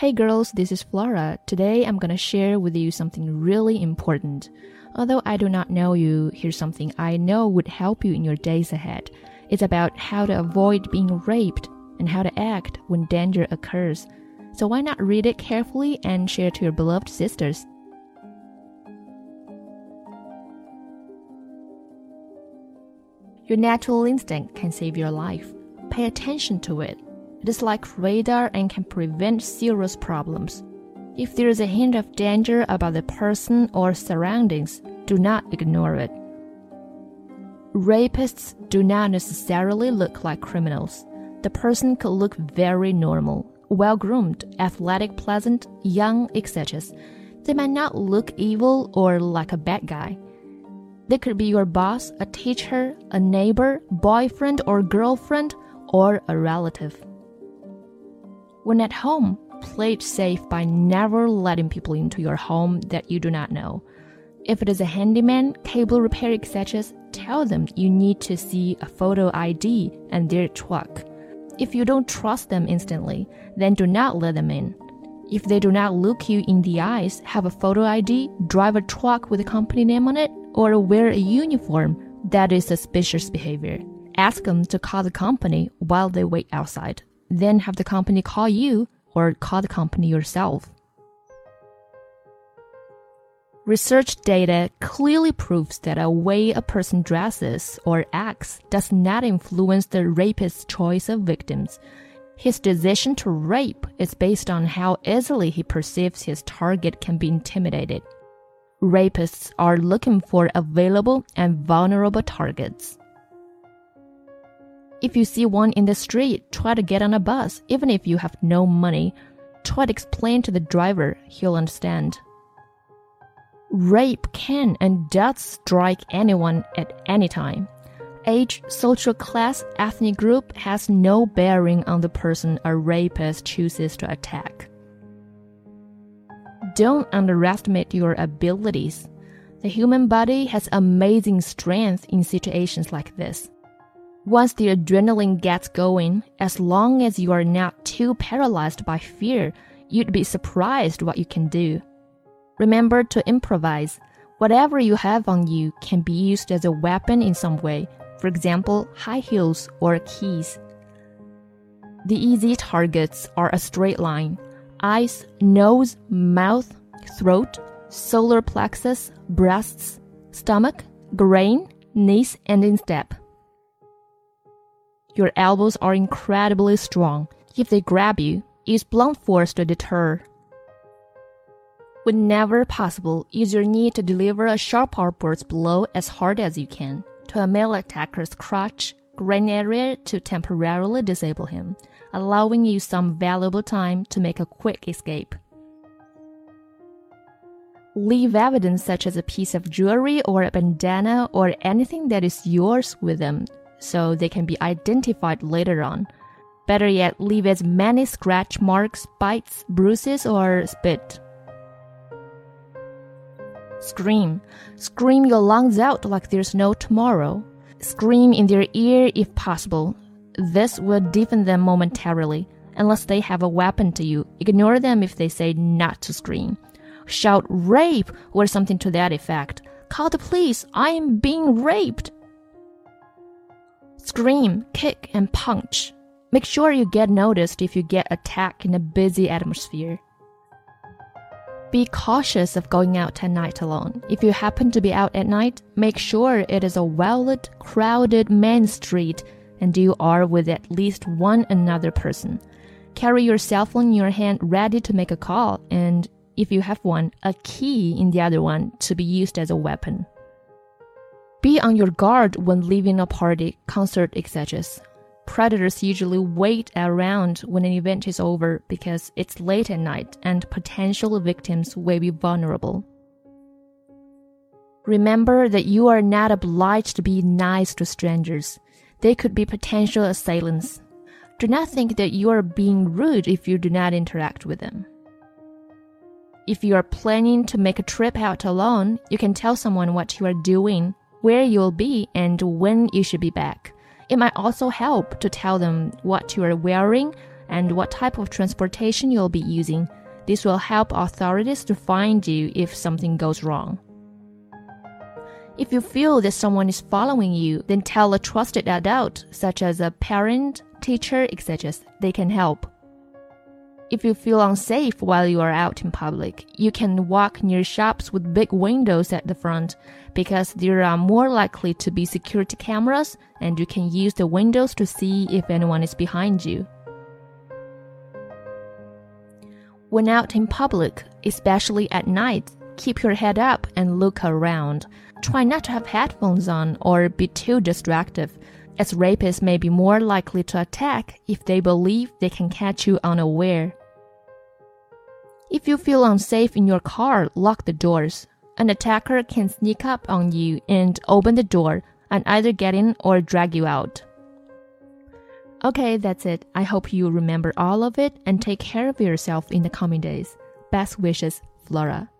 Hey girls, this is Flora. Today I'm gonna share with you something really important. Although I do not know you, here's something I know would help you in your days ahead. It's about how to avoid being raped and how to act when danger occurs. So why not read it carefully and share to your beloved sisters? Your natural instinct can save your life. Pay attention to it. It is like radar and can prevent serious problems. If there is a hint of danger about the person or surroundings, do not ignore it. Rapists do not necessarily look like criminals. The person could look very normal, well groomed, athletic, pleasant, young, etc. They might not look evil or like a bad guy. They could be your boss, a teacher, a neighbor, boyfriend or girlfriend, or a relative. When at home, play it safe by never letting people into your home that you do not know. If it is a handyman, cable repair, etc., tell them you need to see a photo ID and their truck. If you don't trust them instantly, then do not let them in. If they do not look you in the eyes, have a photo ID, drive a truck with a company name on it, or wear a uniform, that is suspicious behavior. Ask them to call the company while they wait outside then have the company call you or call the company yourself. Research data clearly proves that a way a person dresses or acts does not influence the rapist's choice of victims. His decision to rape is based on how easily he perceives his target can be intimidated. Rapists are looking for available and vulnerable targets. If you see one in the street, try to get on a bus, even if you have no money. Try to explain to the driver, he'll understand. Rape can and does strike anyone at any time. Age, social class, ethnic group has no bearing on the person a rapist chooses to attack. Don't underestimate your abilities. The human body has amazing strength in situations like this. Once the adrenaline gets going, as long as you are not too paralyzed by fear, you'd be surprised what you can do. Remember to improvise. Whatever you have on you can be used as a weapon in some way, for example, high heels or keys. The easy targets are a straight line eyes, nose, mouth, throat, solar plexus, breasts, stomach, brain, knees, and instep. Your elbows are incredibly strong. If they grab you, use blunt force to deter. Whenever possible, use your knee to deliver a sharp upwards blow as hard as you can to a male attacker's crotch, groin area to temporarily disable him, allowing you some valuable time to make a quick escape. Leave evidence such as a piece of jewelry or a bandana or anything that is yours with them so they can be identified later on. Better yet, leave as many scratch marks, bites, bruises, or spit. Scream. Scream your lungs out like there's no tomorrow. Scream in their ear if possible. This will deafen them momentarily. Unless they have a weapon to you, ignore them if they say not to scream. Shout rape or something to that effect. Call the police. I am being raped. Scream, kick, and punch. Make sure you get noticed if you get attacked in a busy atmosphere. Be cautious of going out at night alone. If you happen to be out at night, make sure it is a well lit, crowded main street and you are with at least one another person. Carry your cell phone in your hand ready to make a call, and if you have one, a key in the other one to be used as a weapon. Be on your guard when leaving a party, concert, etc. Predators usually wait around when an event is over because it's late at night and potential victims will be vulnerable. Remember that you are not obliged to be nice to strangers. They could be potential assailants. Do not think that you are being rude if you do not interact with them. If you are planning to make a trip out alone, you can tell someone what you are doing where you'll be and when you should be back. It might also help to tell them what you are wearing, and what type of transportation you'll be using. This will help authorities to find you if something goes wrong. If you feel that someone is following you, then tell a trusted adult, such as a parent, teacher, etc. They can help. If you feel unsafe while you are out in public, you can walk near shops with big windows at the front because there are more likely to be security cameras and you can use the windows to see if anyone is behind you. When out in public, especially at night, keep your head up and look around. Try not to have headphones on or be too distractive, as rapists may be more likely to attack if they believe they can catch you unaware. If you feel unsafe in your car, lock the doors. An attacker can sneak up on you and open the door and either get in or drag you out. Okay, that's it. I hope you remember all of it and take care of yourself in the coming days. Best wishes, Flora.